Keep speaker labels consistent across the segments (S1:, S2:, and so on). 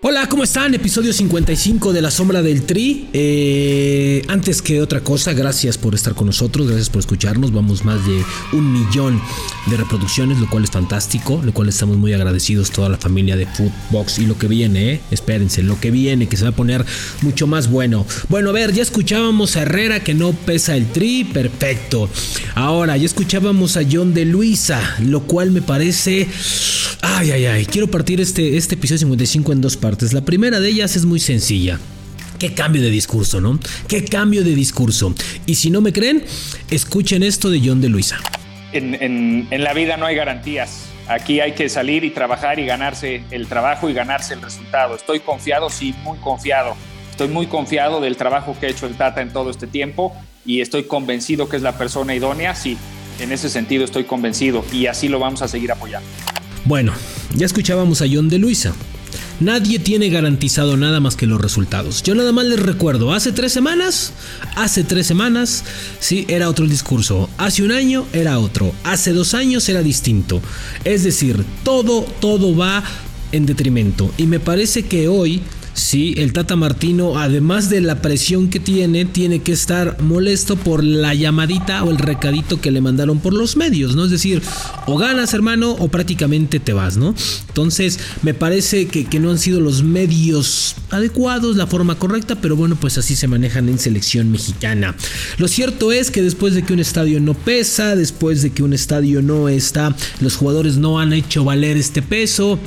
S1: Hola, ¿cómo están? Episodio 55 de La Sombra del Tri. Eh, antes que otra cosa, gracias por estar con nosotros, gracias por escucharnos. Vamos más de un millón de reproducciones, lo cual es fantástico, lo cual estamos muy agradecidos toda la familia de Footbox y lo que viene, ¿eh? espérense, lo que viene, que se va a poner mucho más bueno. Bueno, a ver, ya escuchábamos a Herrera que no pesa el Tri, perfecto. Ahora, ya escuchábamos a John de Luisa, lo cual me parece... Ay, ay, ay, quiero partir este, este episodio 55 en dos partes. La primera de ellas es muy sencilla. Qué cambio de discurso, ¿no? Qué cambio de discurso. Y si no me creen, escuchen esto de John de Luisa.
S2: En, la vida no hay garantías. Aquí hay que salir y trabajar y ganarse el trabajo y ganarse el resultado. Estoy confiado, sí, muy confiado. Estoy muy confiado del trabajo que ha hecho el Tata en todo este tiempo y estoy convencido que es la persona idónea. Sí, en ese sentido estoy convencido y así lo vamos a seguir apoyando.
S1: Bueno, ya escuchábamos a John de Luisa. Nadie tiene garantizado nada más que los resultados. Yo nada más les recuerdo, hace tres semanas, hace tres semanas, sí, era otro discurso. Hace un año era otro. Hace dos años era distinto. Es decir, todo, todo va en detrimento. Y me parece que hoy Sí, el Tata Martino, además de la presión que tiene, tiene que estar molesto por la llamadita o el recadito que le mandaron por los medios, ¿no? Es decir, o ganas, hermano, o prácticamente te vas, ¿no? Entonces, me parece que, que no han sido los medios adecuados, la forma correcta, pero bueno, pues así se manejan en selección mexicana. Lo cierto es que después de que un estadio no pesa, después de que un estadio no está, los jugadores no han hecho valer este peso,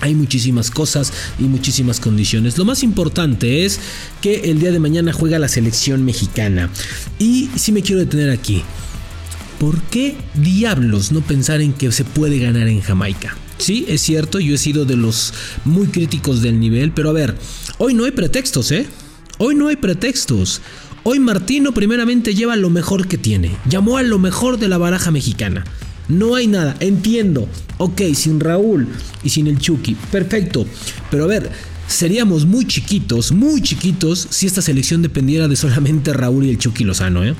S1: hay muchísimas cosas y muchísimas condiciones. Lo más importante es que el día de mañana juega la selección mexicana. Y si me quiero detener aquí. ¿Por qué diablos no pensar en que se puede ganar en Jamaica? Sí, es cierto, yo he sido de los muy críticos del nivel, pero a ver, hoy no hay pretextos, ¿eh? Hoy no hay pretextos. Hoy Martino primeramente lleva lo mejor que tiene. Llamó a lo mejor de la baraja mexicana. No hay nada, entiendo. Ok, sin Raúl y sin el Chucky. Perfecto. Pero a ver, seríamos muy chiquitos, muy chiquitos si esta selección dependiera de solamente Raúl y el Chucky Lozano, ¿eh?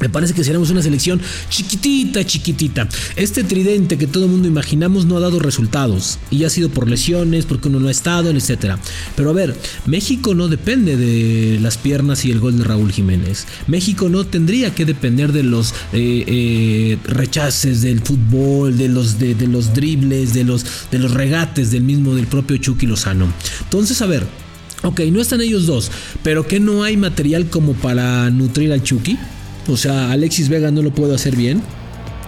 S1: Me parece que seremos una selección chiquitita, chiquitita. Este tridente que todo el mundo imaginamos no ha dado resultados. Y ha sido por lesiones, porque uno no ha estado, etc. Pero a ver, México no depende de las piernas y el gol de Raúl Jiménez. México no tendría que depender de los eh, eh, rechaces del fútbol, de los, de, los dribles, de los, de los regates del mismo, del propio Chucky Lozano. Entonces, a ver. Ok, no están ellos dos, pero que no hay material como para nutrir al Chucky. O sea, Alexis Vega no lo puedo hacer bien.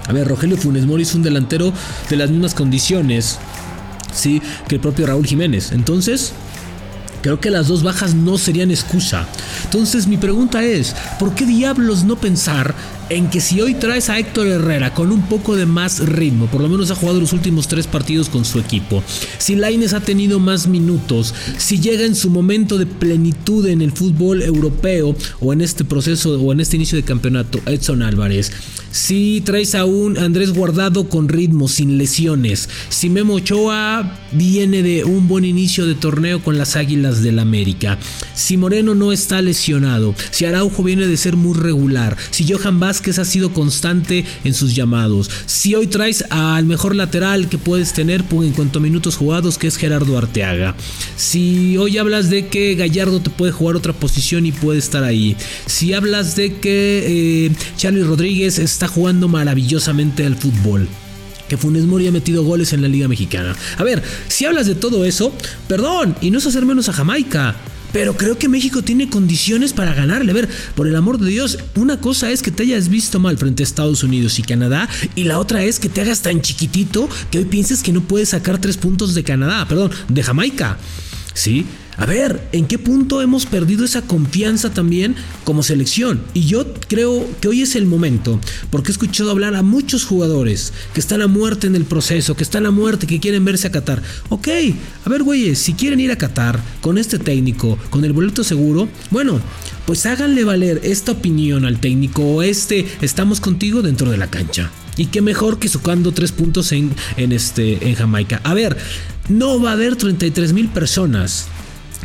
S1: A ver, Rogelio Funes Mori es un delantero de las mismas condiciones, sí, que el propio Raúl Jiménez. Entonces, creo que las dos bajas no serían excusa. Entonces, mi pregunta es, ¿por qué diablos no pensar en que si hoy traes a Héctor Herrera con un poco de más ritmo, por lo menos ha jugado los últimos tres partidos con su equipo, si Laines ha tenido más minutos, si llega en su momento de plenitud en el fútbol europeo o en este proceso o en este inicio de campeonato, Edson Álvarez, si traes a un Andrés Guardado con ritmo, sin lesiones, si Memo Ochoa viene de un buen inicio de torneo con las Águilas del América, si Moreno no está lesionado, si Araujo viene de ser muy regular, si Johan Vázquez que ha sido constante en sus llamados. Si hoy traes al mejor lateral que puedes tener en cuanto a minutos jugados, que es Gerardo Arteaga. Si hoy hablas de que Gallardo te puede jugar otra posición y puede estar ahí. Si hablas de que eh, Charlie Rodríguez está jugando maravillosamente al fútbol que Funes Mori ha metido goles en la Liga Mexicana. A ver, si hablas de todo eso, perdón, y no es hacer menos a Jamaica. Pero creo que México tiene condiciones para ganarle. A ver, por el amor de Dios, una cosa es que te hayas visto mal frente a Estados Unidos y Canadá, y la otra es que te hagas tan chiquitito que hoy pienses que no puedes sacar tres puntos de Canadá, perdón, de Jamaica. ¿Sí? A ver, ¿en qué punto hemos perdido esa confianza también como selección? Y yo creo que hoy es el momento, porque he escuchado hablar a muchos jugadores que están a muerte en el proceso, que están a muerte, que quieren verse a Qatar. Ok, a ver, güeyes, si quieren ir a Qatar con este técnico, con el boleto seguro, bueno, pues háganle valer esta opinión al técnico o este, estamos contigo dentro de la cancha. Y qué mejor que sucando tres puntos en, en, este, en Jamaica. A ver, no va a haber 33 mil personas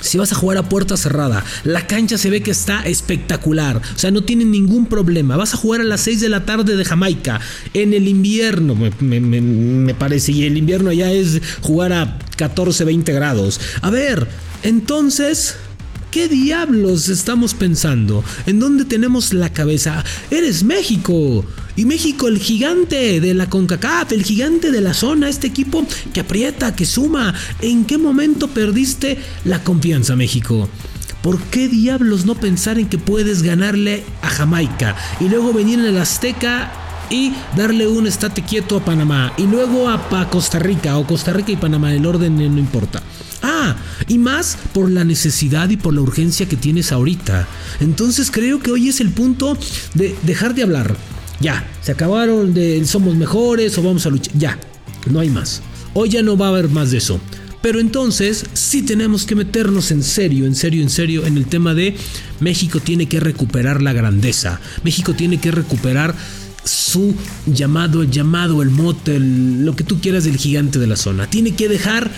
S1: Si vas a jugar a puerta cerrada, la cancha se ve que está espectacular. O sea, no tienen ningún problema. Vas a jugar a las 6 de la tarde de Jamaica. En el invierno, me, me parece. Y el invierno allá es jugar a 14, 20 grados. A ver, entonces... ¿Qué diablos estamos pensando? ¿En dónde tenemos la cabeza? Eres México. Y México, el gigante de la CONCACAF, el gigante de la zona, este equipo que aprieta, que suma. ¿En qué momento perdiste la confianza, México? ¿Por qué diablos no pensar en que puedes ganarle a Jamaica y luego venir en el Azteca y darle un estate quieto a Panamá y luego a, Costa Rica o Costa Rica y Panamá, el orden no importa? Ah, y más por la necesidad y por la urgencia que tienes ahorita. Entonces creo que hoy es el punto de dejar de hablar. Ya, se acabaron de somos mejores o vamos a luchar. Ya, no hay más. Hoy ya no va a haber más de eso. Pero entonces sí tenemos que meternos en serio, en serio, en serio en el tema de México tiene que recuperar la grandeza. México tiene que recuperar su llamado, el llamado, el mote, lo que tú quieras del gigante de la zona. Tiene que dejar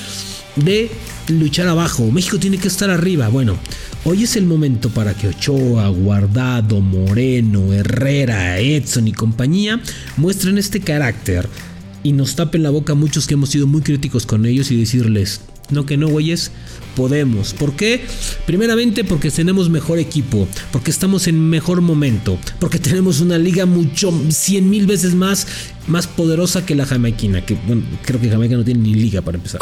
S1: de luchar abajo. México tiene que estar arriba. Bueno, hoy es el momento para que Ochoa, Guardado, Moreno, Herrera, Edson y compañía muestren este carácter y nos tapen la boca a muchos que hemos sido muy críticos con ellos y decirles, no que no, güeyes, podemos. ¿Por qué? Primeramente porque tenemos mejor equipo, porque estamos en mejor momento, porque tenemos una liga mucho, cien mil veces más, más poderosa que la jamaiquina, que bueno, creo que Jamaica no tiene ni liga para empezar.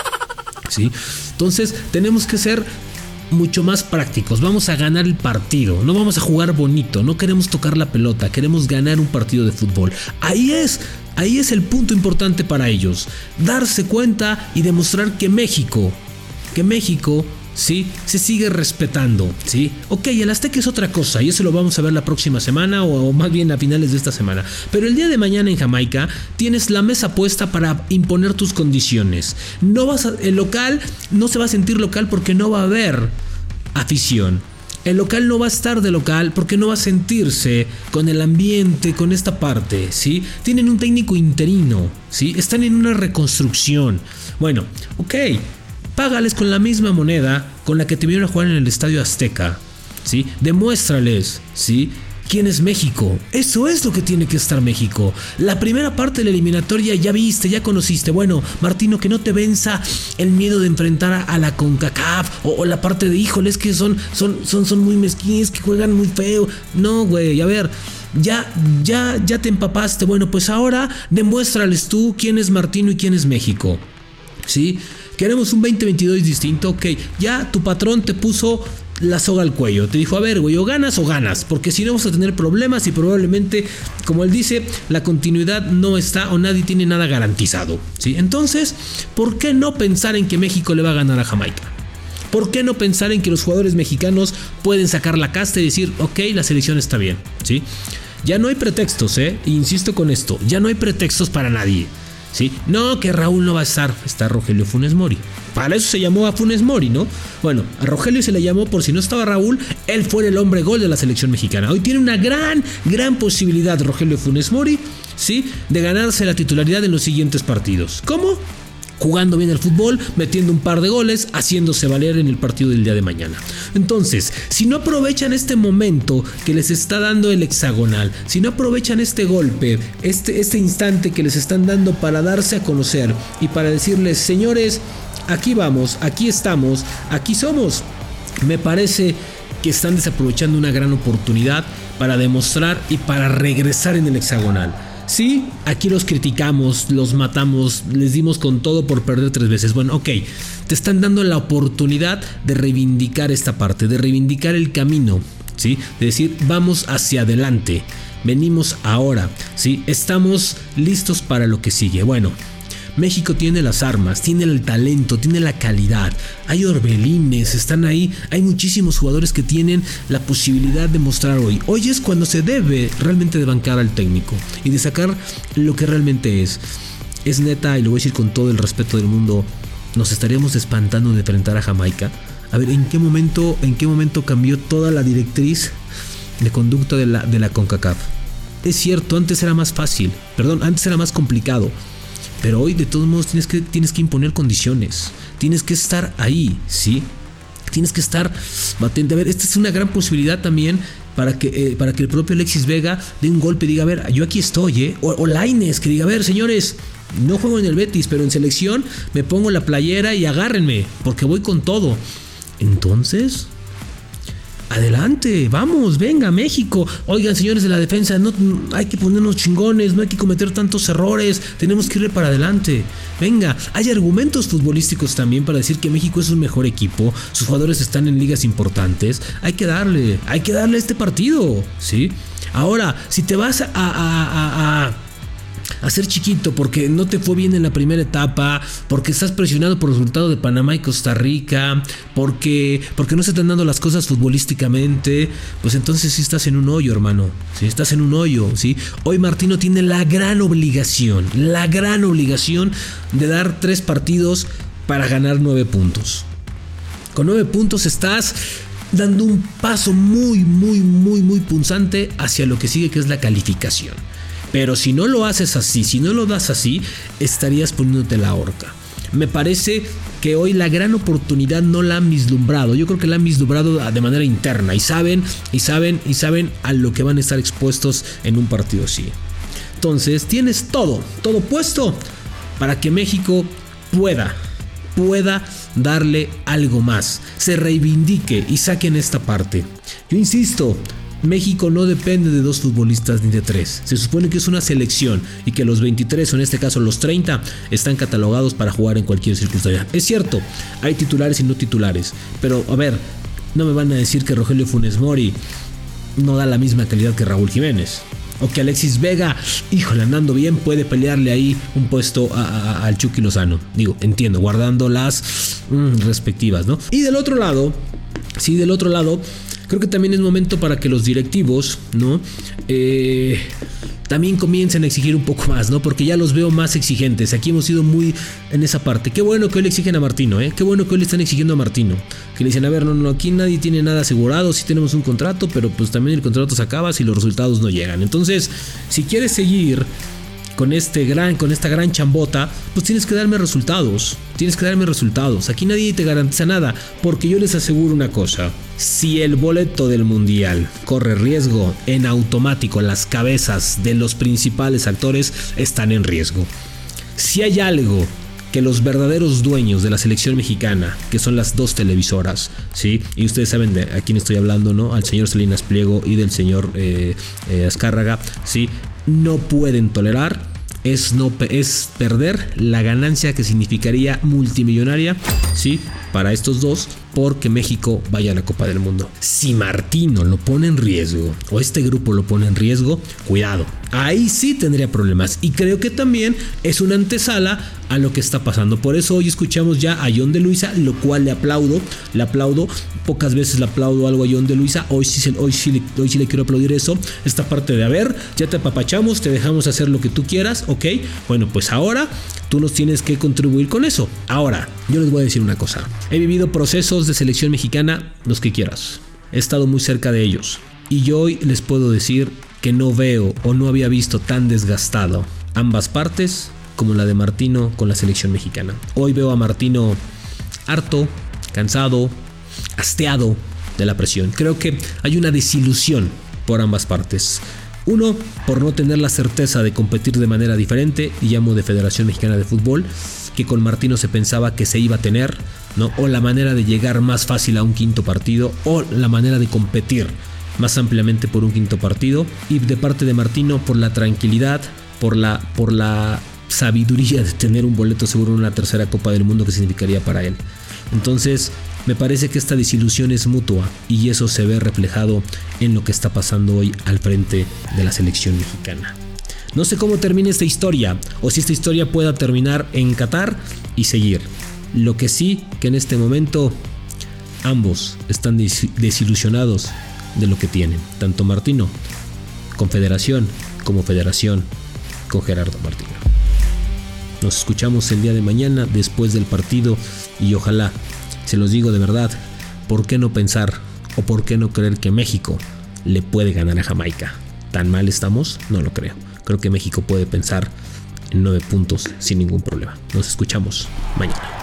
S1: Entonces tenemos que ser mucho más prácticos. Vamos a ganar el partido. No vamos a jugar bonito. No queremos tocar la pelota. Queremos ganar un partido de fútbol. Ahí es. Ahí es el punto importante para ellos. Darse cuenta y demostrar que México, que México ¿sí? Se sigue respetando, ¿sí? Ok, el Azteca es otra cosa y eso lo vamos a ver la próxima semana o, más bien a finales de esta semana. Pero el día de mañana en Jamaica tienes la mesa puesta para imponer tus condiciones. No vas el local no se va a sentir local porque no va a haber afición. El local no va a estar de local porque no va a sentirse con el ambiente, con esta parte, ¿sí? Tienen un técnico interino, ¿sí? Están en una reconstrucción. Bueno, ok, págales con la misma moneda con la que te vieron a jugar en el Estadio Azteca. ¿Sí? Demuéstrales, ¿sí? ¿Quién es México? Eso es lo que tiene que estar México. La primera parte de la eliminatoria ya viste, ya conociste. Bueno, Martino, que no te venza el miedo de enfrentar a la CONCACAF o, la parte de híjoles que son, son, son, son muy mezquines, que juegan muy feo. No, güey, a ver. Ya, ya, ya te empapaste. Bueno, pues ahora demuéstrales tú quién es Martino y quién es México. ¿Sí? Queremos un 2022 distinto, ok. Ya tu patrón te puso la soga al cuello. Te dijo, a ver, güey, o ganas o ganas, porque si no vamos a tener problemas y probablemente, como él dice, la continuidad no está o nadie tiene nada garantizado. ¿sí? Entonces, ¿por qué no pensar en que México le va a ganar a Jamaica? ¿Por qué no pensar en que los jugadores mexicanos pueden sacar la casta y decir, ok, la selección está bien? ¿sí? Ya no hay pretextos, ¿eh? Insisto con esto, ya no hay pretextos para nadie. ¿Sí? No, que Raúl no va a estar, está Rogelio Funes Mori. Para eso se llamó a Funes Mori, ¿no? Bueno, a Rogelio se le llamó por si no estaba Raúl, él fue el hombre gol de la selección mexicana. Hoy tiene una gran, gran posibilidad Rogelio Funes Mori, ¿sí? De ganarse la titularidad en los siguientes partidos. ¿Cómo? Jugando bien el fútbol, metiendo un par de goles, haciéndose valer en el partido del día de mañana. Entonces, si no aprovechan este momento que les está dando el hexagonal, si no aprovechan este golpe, este, este instante que les están dando para darse a conocer y para decirles, señores, aquí vamos, aquí estamos, aquí somos, me parece que están desaprovechando una gran oportunidad para demostrar y para regresar en el hexagonal. Sí, aquí los criticamos, los matamos, les dimos con todo por perder tres veces. Bueno, ok, te están dando la oportunidad de reivindicar esta parte, de reivindicar el camino, ¿sí? De decir, vamos hacia adelante, venimos ahora, ¿sí? Estamos listos para lo que sigue. Bueno, México tiene las armas, tiene el talento, tiene la calidad. Hay orbelines, están ahí. Hay muchísimos jugadores que tienen la posibilidad de mostrar hoy. Hoy es cuando se debe realmente de bancar al técnico y de sacar lo que realmente es. Es neta, y lo voy a decir con todo el respeto del mundo, nos estaríamos espantando de enfrentar a Jamaica. A ver, ¿en qué momento, en qué momento cambió toda la directriz de conducta de la, de la CONCACAF? Es cierto, antes era más fácil, perdón, antes era más complicado. Pero hoy de todos modos tienes que, tienes que imponer condiciones. Tienes que estar ahí, ¿sí? Tienes que estar batente. A ver, esta es una gran posibilidad también para que, eh, para que el propio Alexis Vega dé un golpe y diga, a ver, yo aquí estoy, ¿eh? O, o Laines, que diga, a ver, señores, no juego en el Betis, pero en selección me pongo la playera y agárrenme, porque voy con todo. Entonces, adelante, vamos, venga, México. Oigan, señores de la defensa, no hay que ponernos chingones, no hay que cometer tantos errores, tenemos que ir para adelante. Venga, hay argumentos futbolísticos también para decir que México es un mejor equipo, sus jugadores están en ligas importantes, hay que darle, hay que darle a este partido, ¿sí? Ahora, si te vas a, a, a hacer chiquito porque no te fue bien en la primera etapa, porque estás presionado por el resultado de Panamá y Costa Rica, porque, porque no se están dando las cosas futbolísticamente, pues entonces sí estás en un hoyo, hermano. Si estás en un hoyo, ¿sí? Hoy Martino tiene la gran obligación, la gran obligación de dar tres partidos para ganar nueve puntos. Con nueve puntos estás dando un paso muy, muy, muy, muy punzante hacia lo que sigue, que es la calificación. Pero si no lo haces así, si no lo das así, estarías poniéndote la horca. Me parece que hoy la gran oportunidad no la han vislumbrado. Yo creo que la han vislumbrado de manera interna y saben, y saben, y saben a lo que van a estar expuestos en un partido así. Entonces tienes todo, todo puesto para que México pueda, pueda darle algo más, se reivindique y saquen esta parte. Yo insisto, México no depende de dos futbolistas ni de tres. Se supone que es una selección y que los 23 o en este caso los 30 están catalogados para jugar en cualquier circunstancia. Es cierto, hay titulares y no titulares, pero a ver, no me van a decir que Rogelio Funes Mori no da la misma calidad que Raúl Jiménez. O que Alexis Vega, híjole, andando bien, puede pelearle ahí un puesto al Chucky Lozano. Digo, entiendo, guardando las mm, respectivas, ¿no? Y del otro lado, sí, del otro lado, creo que también es momento para que los directivos, ¿no? Eh, también comiencen a exigir un poco más, ¿no? Porque ya los veo más exigentes. Aquí hemos sido muy en esa parte. Qué bueno que hoy le exigen a Martino, ¿eh? Qué bueno que hoy le están exigiendo a Martino. Que le dicen, a ver, no, no, aquí nadie tiene nada asegurado, sí tenemos un contrato, pero pues también el contrato se acaba si los resultados no llegan. Entonces, si quieres seguir con este gran, con esta gran chambota, pues tienes que darme resultados. Tienes que darme resultados. Aquí nadie te garantiza nada, porque yo les aseguro una cosa. Si el boleto del mundial corre riesgo, en automático las cabezas de los principales actores están en riesgo. Si hay algo que los verdaderos dueños de la selección mexicana, que son las dos televisoras, ¿sí? Y ustedes saben de a quién estoy hablando, ¿no? Al señor Salinas Pliego y del señor eh, eh, Azcárraga, ¿sí? No pueden tolerar es, no, es perder la ganancia que significaría multimillonaria, ¿sí? Para estos dos, porque México vaya a la Copa del Mundo. Si Martino lo pone en riesgo, o este grupo lo pone en riesgo, cuidado. Ahí sí tendría problemas. Y creo que también es una antesala a lo que está pasando. Por eso hoy escuchamos ya a John de Luisa, lo cual le aplaudo. Le aplaudo. Pocas veces le aplaudo algo a John de Luisa. Hoy sí, hoy sí, hoy sí le quiero aplaudir eso. Esta parte de, a ver, ya te apapachamos, te dejamos hacer lo que tú quieras, ¿ok? Bueno, pues ahora tú nos tienes que contribuir con eso. Ahora, yo les voy a decir una cosa. He vivido procesos de selección mexicana, los que quieras. He estado muy cerca de ellos. Y yo hoy les puedo decir que no veo o no había visto tan desgastado ambas partes como la de Martino con la selección mexicana. Hoy veo a Martino harto, cansado, hasteado de la presión. Creo que hay una desilusión por ambas partes. Uno, por no tener la certeza de competir de manera diferente, y llamo de Federación Mexicana de Fútbol, que con Martino se pensaba que se iba a tener, ¿no? O la manera de llegar más fácil a un quinto partido, o la manera de competir más ampliamente por un quinto partido y de parte de Martino por la tranquilidad, por la, por la sabiduría de tener un boleto seguro en una tercera Copa del Mundo que significaría para él. Entonces, me parece que esta desilusión es mutua y eso se ve reflejado en lo que está pasando hoy al frente de la selección mexicana. No sé cómo termine esta historia o si esta historia pueda terminar en Qatar y seguir. Lo que sí que en este momento ambos están desilusionados de lo que tienen, tanto Martino, Confederación, como Federación con Gerardo Martino. Nos escuchamos el día de mañana después del partido y ojalá, se los digo de verdad, ¿por qué no pensar o por qué no creer que México le puede ganar a Jamaica? ¿Tan mal estamos? No lo creo. Creo que México puede pensar en nueve puntos sin ningún problema. Nos escuchamos mañana.